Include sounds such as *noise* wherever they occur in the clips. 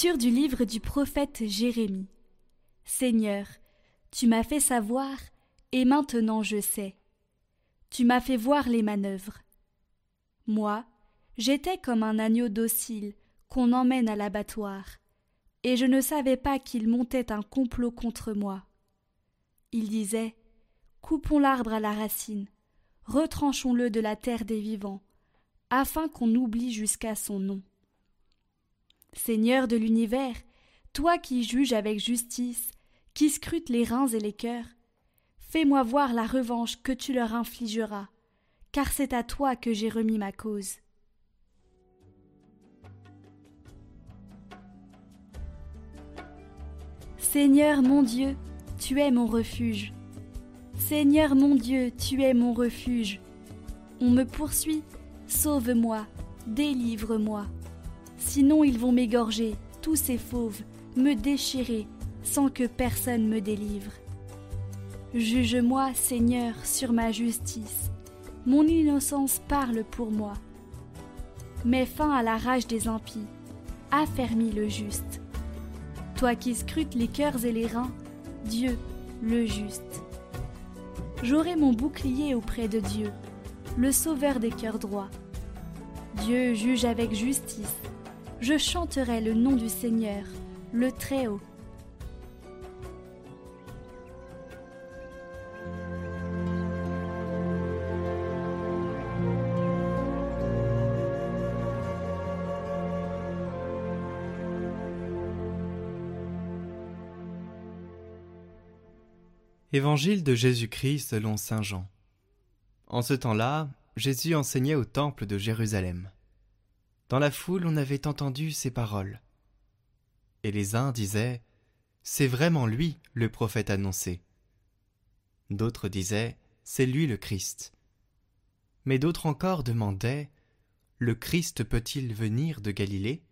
Du livre du prophète Jérémie. Seigneur, tu m'as fait savoir, et maintenant je sais. Tu m'as fait voir les manœuvres. Moi, j'étais comme un agneau docile qu'on emmène à l'abattoir, et je ne savais pas qu'il montait un complot contre moi. Il disait Coupons l'arbre à la racine, retranchons-le de la terre des vivants, afin qu'on oublie jusqu'à son nom. Seigneur de l'univers, toi qui juges avec justice, qui scrutes les reins et les cœurs, fais-moi voir la revanche que tu leur infligeras, car c'est à toi que j'ai remis ma cause. Seigneur mon Dieu, tu es mon refuge. Seigneur mon Dieu, tu es mon refuge. On me poursuit, sauve-moi, délivre-moi. Sinon ils vont m'égorger, tous ces fauves, me déchirer, sans que personne me délivre. Juge-moi, Seigneur, sur ma justice. Mon innocence parle pour moi. Mets fin à la rage des impies, affermis le juste. Toi qui scrutes les cœurs et les reins, Dieu, le juste. J'aurai mon bouclier auprès de Dieu, le sauveur des cœurs droits. Dieu juge avec justice. Je chanterai le nom du Seigneur, le Très-Haut. Évangile de Jésus-Christ selon Saint Jean. En ce temps-là, Jésus enseignait au temple de Jérusalem. Dans la foule, on avait entendu ces paroles. Et les uns disaient C'est vraiment lui, le prophète annoncé. D'autres disaient C'est lui le Christ. Mais d'autres encore demandaient Le Christ peut-il venir de Galilée?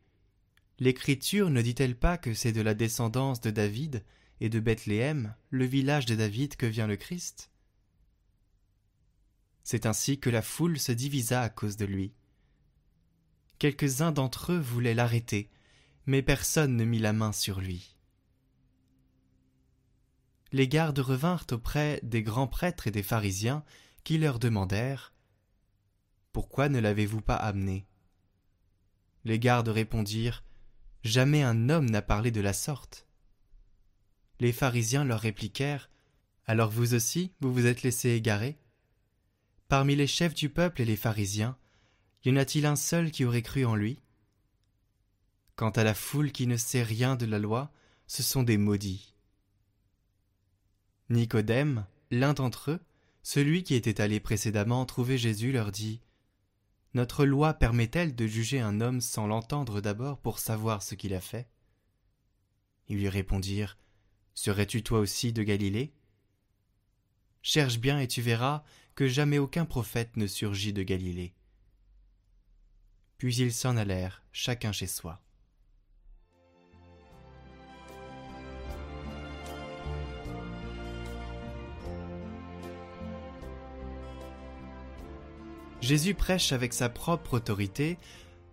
L'Écriture ne dit-elle pas que c'est de la descendance de David et de Bethléem, le village de David, que vient le Christ? C'est ainsi que la foule se divisa à cause de lui. Quelques-uns d'entre eux voulaient l'arrêter, mais personne ne mit la main sur lui. Les gardes revinrent auprès des grands prêtres et des pharisiens qui leur demandèrent Pourquoi ne l'avez-vous pas amené? Les gardes répondirent Jamais un homme n'a parlé de la sorte. Les pharisiens leur répliquèrent Alors vous aussi, vous vous êtes laissés égarer Parmi les chefs du peuple et les pharisiens, y en a-t-il un seul qui aurait cru en lui? Quant à la foule qui ne sait rien de la loi, ce sont des maudits. Nicodème, l'un d'entre eux, celui qui était allé précédemment trouver Jésus, leur dit Notre loi permet-elle de juger un homme sans l'entendre d'abord pour savoir ce qu'il a fait? Ils lui répondirent Serais-tu toi aussi de Galilée Cherche bien et tu verras que jamais aucun prophète ne surgit de Galilée. Puis ils s'en allèrent, chacun chez soi. Jésus prêche avec sa propre autorité,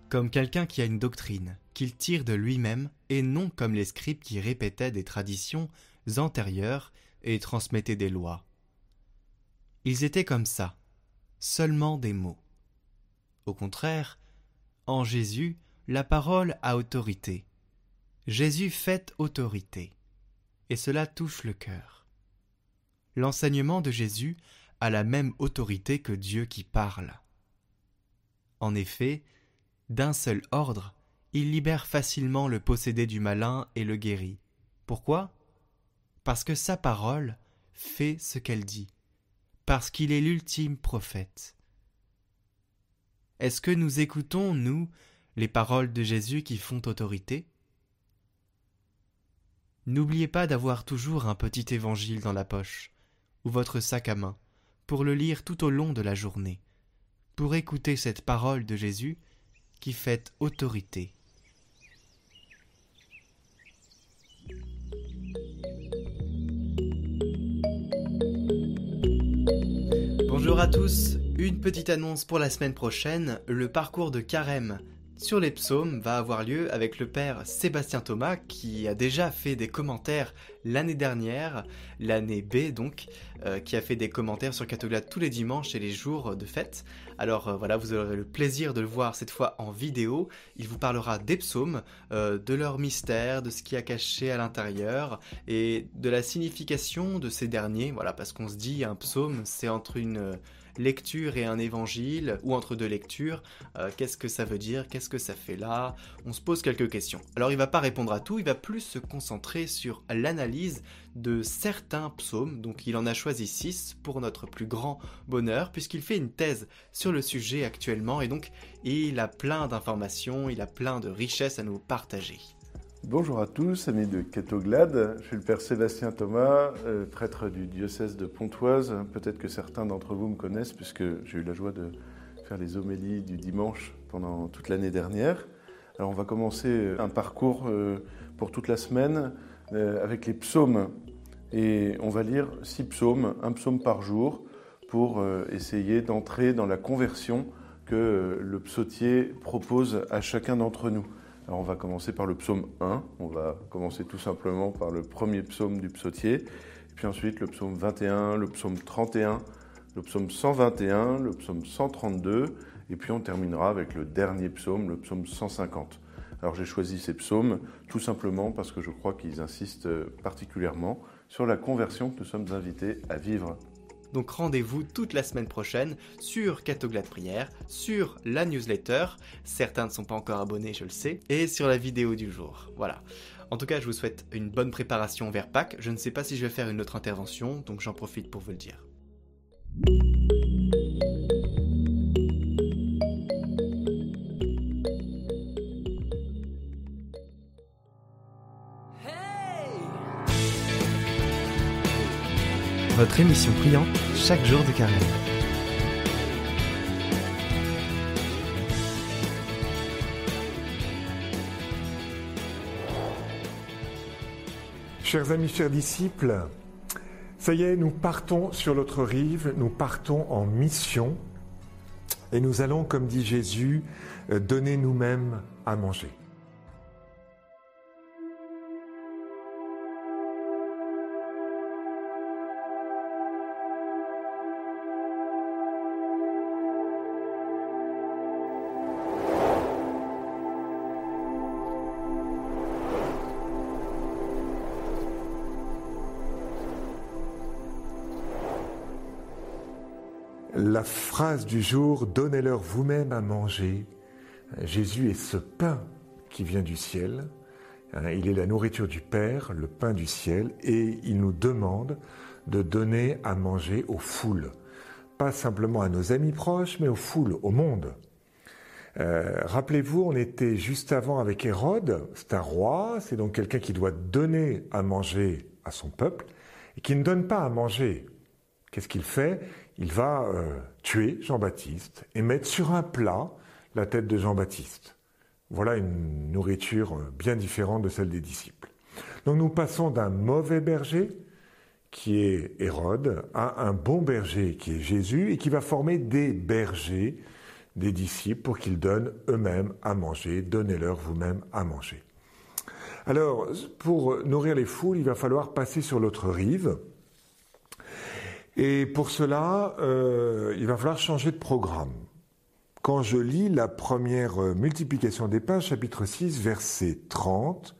comme quelqu'un qui a une doctrine, qu'il tire de lui-même, et non comme les scribes qui répétaient des traditions antérieures et transmettaient des lois. Ils étaient comme ça, seulement des mots. Au contraire, en Jésus, la parole a autorité. Jésus fait autorité. Et cela touche le cœur. L'enseignement de Jésus a la même autorité que Dieu qui parle. En effet, d'un seul ordre, il libère facilement le possédé du malin et le guérit. Pourquoi? Parce que sa parole fait ce qu'elle dit, parce qu'il est l'ultime prophète. Est-ce que nous écoutons, nous, les paroles de Jésus qui font autorité? N'oubliez pas d'avoir toujours un petit évangile dans la poche, ou votre sac à main, pour le lire tout au long de la journée, pour écouter cette parole de Jésus qui fait autorité. Bonjour à tous, une petite annonce pour la semaine prochaine, le parcours de carême sur les psaumes va avoir lieu avec le père Sébastien Thomas qui a déjà fait des commentaires l'année dernière, l'année B donc, euh, qui a fait des commentaires sur Catoglade tous les dimanches et les jours de fête. Alors euh, voilà, vous aurez le plaisir de le voir cette fois en vidéo. Il vous parlera des psaumes, euh, de leur mystère, de ce qui a caché à l'intérieur et de la signification de ces derniers. Voilà, parce qu'on se dit un psaume, c'est entre une lecture et un évangile, ou entre deux lectures, euh, qu'est-ce que ça veut dire, qu'est-ce que ça fait là, on se pose quelques questions. Alors il va pas répondre à tout, il va plus se concentrer sur l'analyse de certains psaumes, donc il en a choisi six pour notre plus grand bonheur, puisqu'il fait une thèse sur le sujet actuellement, et donc il a plein d'informations, il a plein de richesses à nous partager. Bonjour à tous, amis de Catoglade. Je suis le père Sébastien Thomas, euh, prêtre du diocèse de Pontoise. Peut-être que certains d'entre vous me connaissent puisque j'ai eu la joie de faire les homélies du dimanche pendant toute l'année dernière. Alors on va commencer un parcours euh, pour toute la semaine euh, avec les psaumes. Et on va lire six psaumes, un psaume par jour, pour essayer d'entrer dans la conversion que le psautier propose à chacun d'entre nous. Alors on va commencer par le psaume 1, on va commencer tout simplement par le premier psaume du psautier, et puis ensuite le psaume 21, le psaume 31, le psaume 121, le psaume 132, et puis on terminera avec le dernier psaume, le psaume 150. Alors j'ai choisi ces psaumes tout simplement parce que je crois qu'ils insistent particulièrement sur la conversion que nous sommes invités à vivre donc rendez-vous toute la semaine prochaine sur Catoglade Prière, sur la newsletter, certains ne sont pas encore abonnés je le sais, et sur la vidéo du jour. Voilà. En tout cas, je vous souhaite une bonne préparation vers Pâques. Je ne sais pas si je vais faire une autre intervention, donc j'en profite pour vous le dire. Votre émission priante chaque jour de carême. Chers amis, chers disciples, ça y est, nous partons sur l'autre rive, nous partons en mission et nous allons, comme dit Jésus, donner nous-mêmes à manger. La phrase du jour, donnez-leur vous-même à manger. Jésus est ce pain qui vient du ciel. Il est la nourriture du Père, le pain du ciel, et il nous demande de donner à manger aux foules. Pas simplement à nos amis proches, mais aux foules, au monde. Euh, rappelez-vous, on était juste avant avec Hérode, c'est un roi, c'est donc quelqu'un qui doit donner à manger à son peuple, et qui ne donne pas à manger. Qu'est-ce qu'il fait? Il va euh, tuer Jean-Baptiste et mettre sur un plat la tête de Jean-Baptiste. Voilà une nourriture euh, bien différente de celle des disciples. Donc nous passons d'un mauvais berger, qui est Hérode, à un bon berger, qui est Jésus, et qui va former des bergers, des disciples, pour qu'ils donnent eux-mêmes à manger. Donnez-leur vous-même à manger. Alors, pour nourrir les foules, il va falloir passer sur l'autre rive. Et pour cela, euh, il va falloir changer de programme. Quand je lis la première euh, multiplication des pains, chapitre 6, verset 30,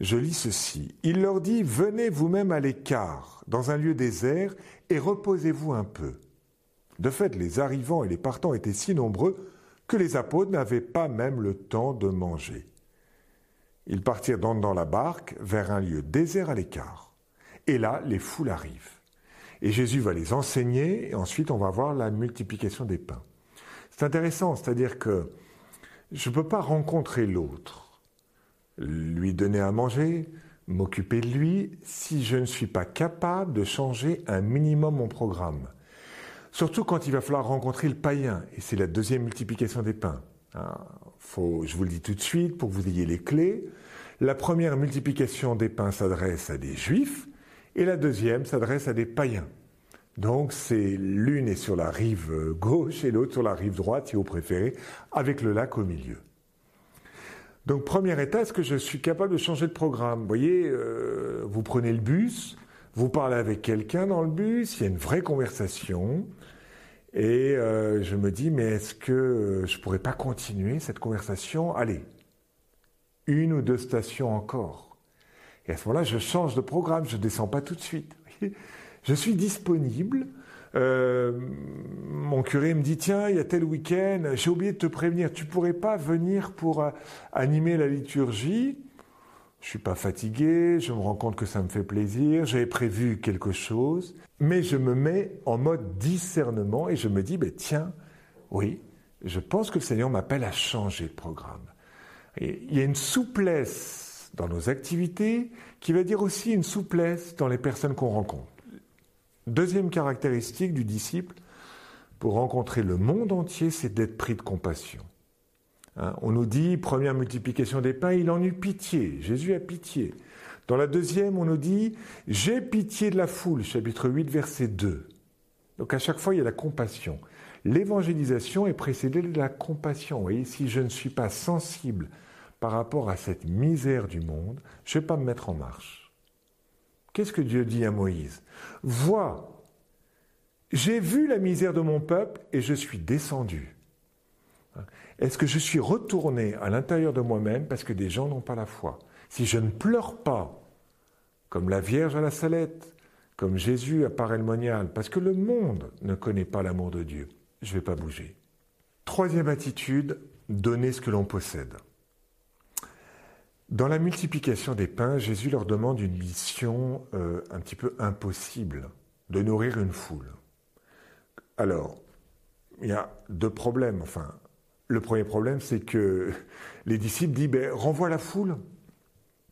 je lis ceci. Il leur dit, venez vous-même à l'écart, dans un lieu désert, et reposez-vous un peu. De fait, les arrivants et les partants étaient si nombreux que les apôtres n'avaient pas même le temps de manger. Ils partirent donc dans la barque vers un lieu désert à l'écart. Et là, les foules arrivent. Et Jésus va les enseigner, et ensuite on va voir la multiplication des pains. C'est intéressant, c'est-à-dire que je ne peux pas rencontrer l'autre, lui donner à manger, m'occuper de lui, si je ne suis pas capable de changer un minimum mon programme. Surtout quand il va falloir rencontrer le païen, et c'est la deuxième multiplication des pains. Hein, je vous le dis tout de suite pour que vous ayez les clés. La première multiplication des pains s'adresse à des juifs, et la deuxième s'adresse à des païens. Donc c'est l'une est sur la rive gauche et l'autre sur la rive droite, si vous préférez, avec le lac au milieu. Donc premier état, est-ce que je suis capable de changer de programme? Vous voyez, euh, vous prenez le bus, vous parlez avec quelqu'un dans le bus, il y a une vraie conversation, et euh, je me dis, mais est-ce que je pourrais pas continuer cette conversation? Allez, une ou deux stations encore. Et à ce moment-là, je change de programme, je ne descends pas tout de suite. *laughs* Je suis disponible. Euh, mon curé me dit tiens, il y a tel week-end, j'ai oublié de te prévenir, tu pourrais pas venir pour euh, animer la liturgie? Je suis pas fatigué, je me rends compte que ça me fait plaisir, j'avais prévu quelque chose, mais je me mets en mode discernement et je me dis ben tiens, oui, je pense que le Seigneur m'appelle à changer de programme. Il y a une souplesse dans nos activités qui va dire aussi une souplesse dans les personnes qu'on rencontre. Deuxième caractéristique du disciple, pour rencontrer le monde entier, c'est d'être pris de compassion. Hein, on nous dit, première multiplication des pains, il en eut pitié. Jésus a pitié. Dans la deuxième, on nous dit, j'ai pitié de la foule, chapitre 8, verset 2. Donc à chaque fois, il y a la compassion. L'évangélisation est précédée de la compassion. Vous voyez, si je ne suis pas sensible par rapport à cette misère du monde, je ne vais pas me mettre en marche. Qu'est-ce que Dieu dit à Moïse? Vois, j'ai vu la misère de mon peuple et je suis descendu. Est-ce que je suis retourné à l'intérieur de moi-même parce que des gens n'ont pas la foi? Si je ne pleure pas, comme la Vierge à la salette, comme Jésus à Parelmonial, parce que le monde ne connaît pas l'amour de Dieu, je ne vais pas bouger. Troisième attitude, donner ce que l'on possède. Dans la multiplication des pains, Jésus leur demande une mission euh, un petit peu impossible, de nourrir une foule. Alors, il y a deux problèmes. Enfin, le premier problème, c'est que *laughs* les disciples disent ben, renvoie la foule.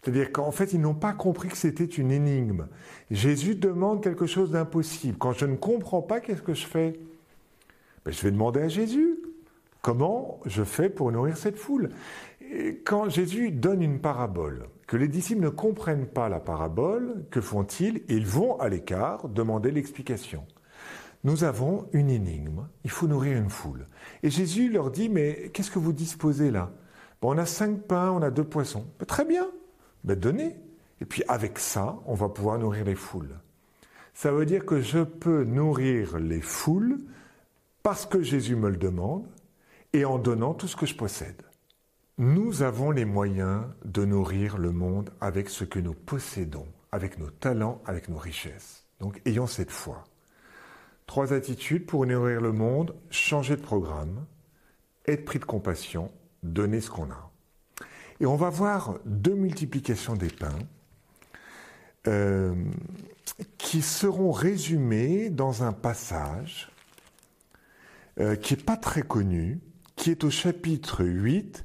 C'est-à-dire qu'en fait, ils n'ont pas compris que c'était une énigme. Jésus demande quelque chose d'impossible. Quand je ne comprends pas, qu'est-ce que je fais? Ben, Je vais demander à Jésus comment je fais pour nourrir cette foule? Quand Jésus donne une parabole, que les disciples ne comprennent pas la parabole, que font-ils? Ils vont à l'écart demander l'explication. Nous avons une énigme, il faut nourrir une foule. Et Jésus leur dit, mais qu'est-ce que vous disposez là? On a cinq pains, on a deux poissons. Très bien, donnez. Et puis avec ça, on va pouvoir nourrir les foules. Ça veut dire que je peux nourrir les foules parce que Jésus me le demande et en donnant tout ce que je possède. Nous avons les moyens de nourrir le monde avec ce que nous possédons, avec nos talents, avec nos richesses. Donc ayons cette foi. Trois attitudes pour nourrir le monde, changer de programme, être pris de compassion, donner ce qu'on a. Et on va voir deux multiplications des pains euh, qui seront résumées dans un passage euh, qui n'est pas très connu, qui est au chapitre 8,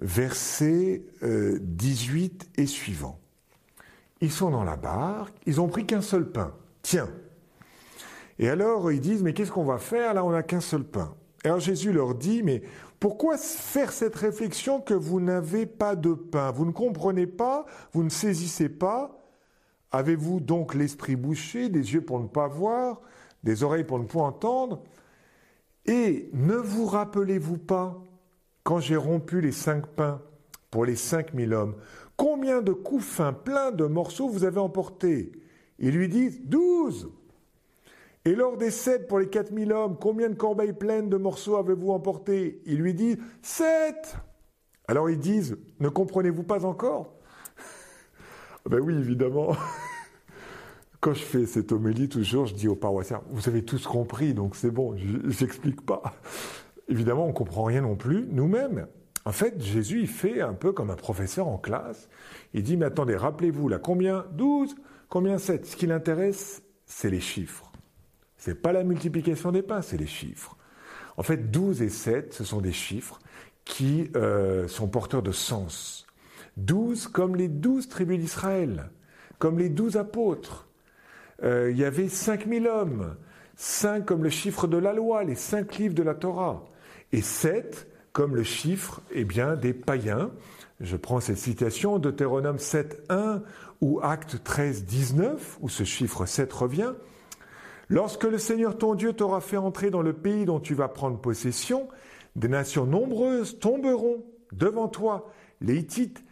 versets 18 euh, et suivants. Ils sont dans la barque, ils ont pris qu'un seul pain. Tiens. Et alors ils disent, mais qu'est-ce qu'on va faire? Là, on n'a qu'un seul pain. Et alors Jésus leur dit, mais pourquoi faire cette réflexion que vous n'avez pas de pain? Vous ne comprenez pas, vous ne saisissez pas. Avez-vous donc l'esprit bouché, des yeux pour ne pas voir, des oreilles pour ne pas entendre? Et ne vous rappelez-vous pas quand j'ai rompu les cinq pains pour les cinq mille hommes, combien de couffins pleins de morceaux vous avez emportés? Ils lui disent douze. Et lors des sept pour les quatre mille hommes, combien de corbeilles pleines de morceaux avez-vous emportés Il lui dit sept. Alors ils disent ne comprenez-vous pas encore? *laughs* Ben oui, évidemment. *laughs* Quand je fais cette homélie, toujours, je dis aux paroissiens, vous avez tous compris, donc c'est bon, je n'explique pas évidemment, on ne comprend rien non plus nous-mêmes. En fait, Jésus, il fait un peu comme un professeur en classe. Il dit, mais attendez, rappelez-vous, là, combien? 12 Combien? 7 Ce qui l'intéresse, c'est les chiffres. Ce n'est pas la multiplication des pains, c'est les chiffres. En fait, 12 et 7, ce sont des chiffres qui euh, sont porteurs de sens. 12 comme les 12 tribus d'Israël, comme les 12 apôtres. Euh, il y avait 5000 hommes, 5 comme le chiffre de la loi, les 5 livres de la Torah et 7 comme le chiffre eh bien, des païens. Je prends cette citation de Deutéronome 7, 1 ou Acte 13, 19, où ce chiffre 7 revient. Lorsque le Seigneur ton Dieu t'aura fait entrer dans le pays dont tu vas prendre possession, des nations nombreuses tomberont devant toi, les Hittites,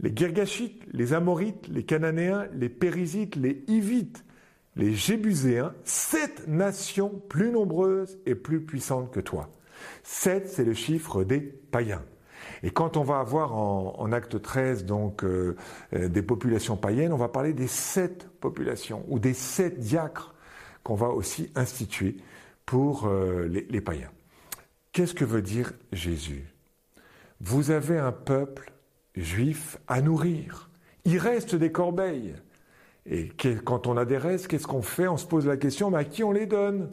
les Girgashites, les Amorites, les Cananéens, les Périsites, les Hivites, les Jébuséens, sept nations plus nombreuses et plus puissantes que toi. Sept, c'est le chiffre des païens. Et quand on va avoir en, acte 13 donc euh, euh, des populations païennes, on va parler des sept populations ou des sept diacres qu'on va aussi instituer pour euh, les, les païens. Qu'est-ce que veut dire Jésus? Vous avez un peuple juif à nourrir. Il reste des corbeilles. Et quand on a des restes, qu'est-ce qu'on fait? On se pose la question, mais à qui on les donne?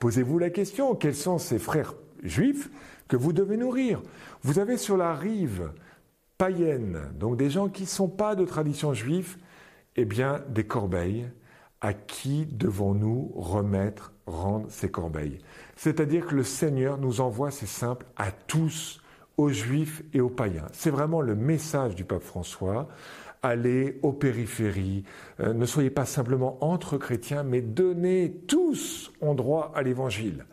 Posez-vous la question, quels sont ces frères juifs que vous devez nourrir? Vous avez sur la rive païenne, donc des gens qui ne sont pas de tradition juive, eh bien des corbeilles. À qui devons-nous remettre, rendre ces corbeilles? C'est-à-dire que le Seigneur nous envoie, c'est simple, à tous, aux juifs et aux païens. C'est vraiment le message du pape François allez aux périphéries, euh, ne soyez pas simplement entre chrétiens, mais donnez tous ont droit à l'évangile.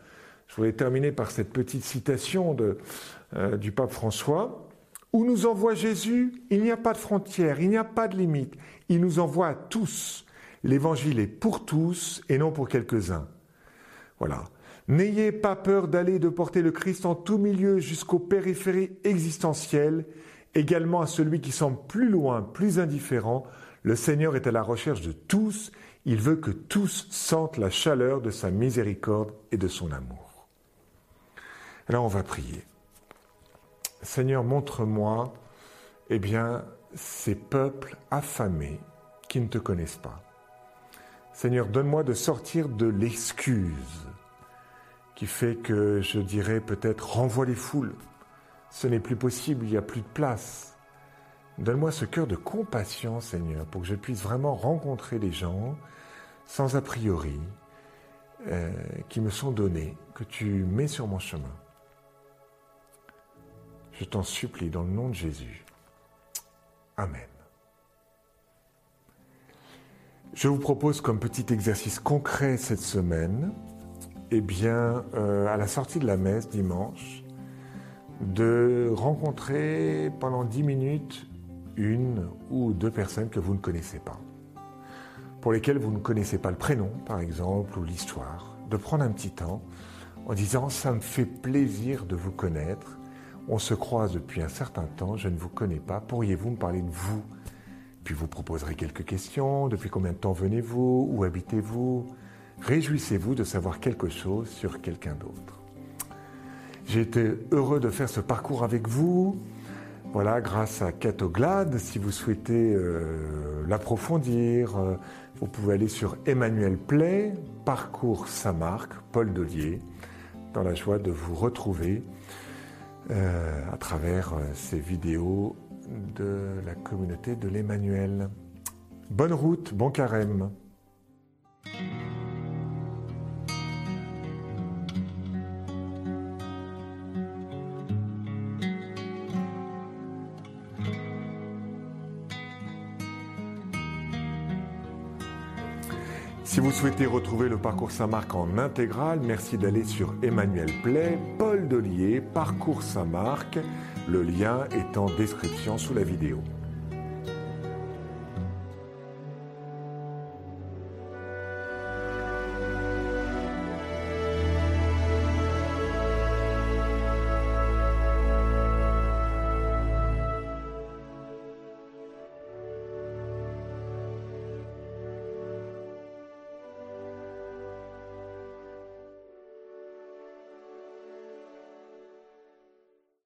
Je voulais terminer par cette petite citation de, euh, du pape François. Où nous envoie Jésus, il n'y a pas de frontières, il n'y a pas de limite. Il nous envoie à tous. L'évangile est pour tous et non pour quelques-uns. Voilà. N'ayez pas peur d'aller de porter le Christ en tout milieu jusqu'aux périphéries existentielles également à celui qui semble plus loin, plus indifférent, le Seigneur est à la recherche de tous, il veut que tous sentent la chaleur de sa miséricorde et de son amour. Alors on va prier. Seigneur, montre-moi, eh bien, ces peuples affamés qui ne te connaissent pas. Seigneur, donne-moi de sortir de l'excuse qui fait que je dirais peut-être renvoie les foules, ce n'est plus possible, il n'y a plus de place. Donne-moi ce cœur de compassion, Seigneur, pour que je puisse vraiment rencontrer les gens sans a priori euh, qui me sont donnés, que tu mets sur mon chemin. Je t'en supplie dans le nom de Jésus. Amen. Je vous propose comme petit exercice concret cette semaine, eh bien, euh, à la sortie de la messe dimanche, de rencontrer pendant 10 minutes une ou deux personnes que vous ne connaissez pas, pour lesquelles vous ne connaissez pas le prénom, par exemple, ou l'histoire, de prendre un petit temps en disant ⁇ ça me fait plaisir de vous connaître, on se croise depuis un certain temps, je ne vous connais pas, pourriez-vous me parler de vous ?⁇ Puis vous proposerez quelques questions, depuis combien de temps venez-vous, où habitez-vous? Réjouissez-vous de savoir quelque chose sur quelqu'un d'autre. J'ai été heureux de faire ce parcours avec vous. Voilà, grâce à Catoglade, si vous souhaitez euh, l'approfondir, euh, vous pouvez aller sur Emmanuel Play, Parcours Saint-Marc, Paul Delier, dans la joie de vous retrouver euh, à travers ces vidéos de la communauté de l'Emmanuel. Bonne route, bon carême. Vous souhaitez retrouver le parcours Saint-Marc en intégral, merci d'aller sur Emmanuel Play, Paul Delier, Parcours Saint-Marc. Le lien est en description sous la vidéo.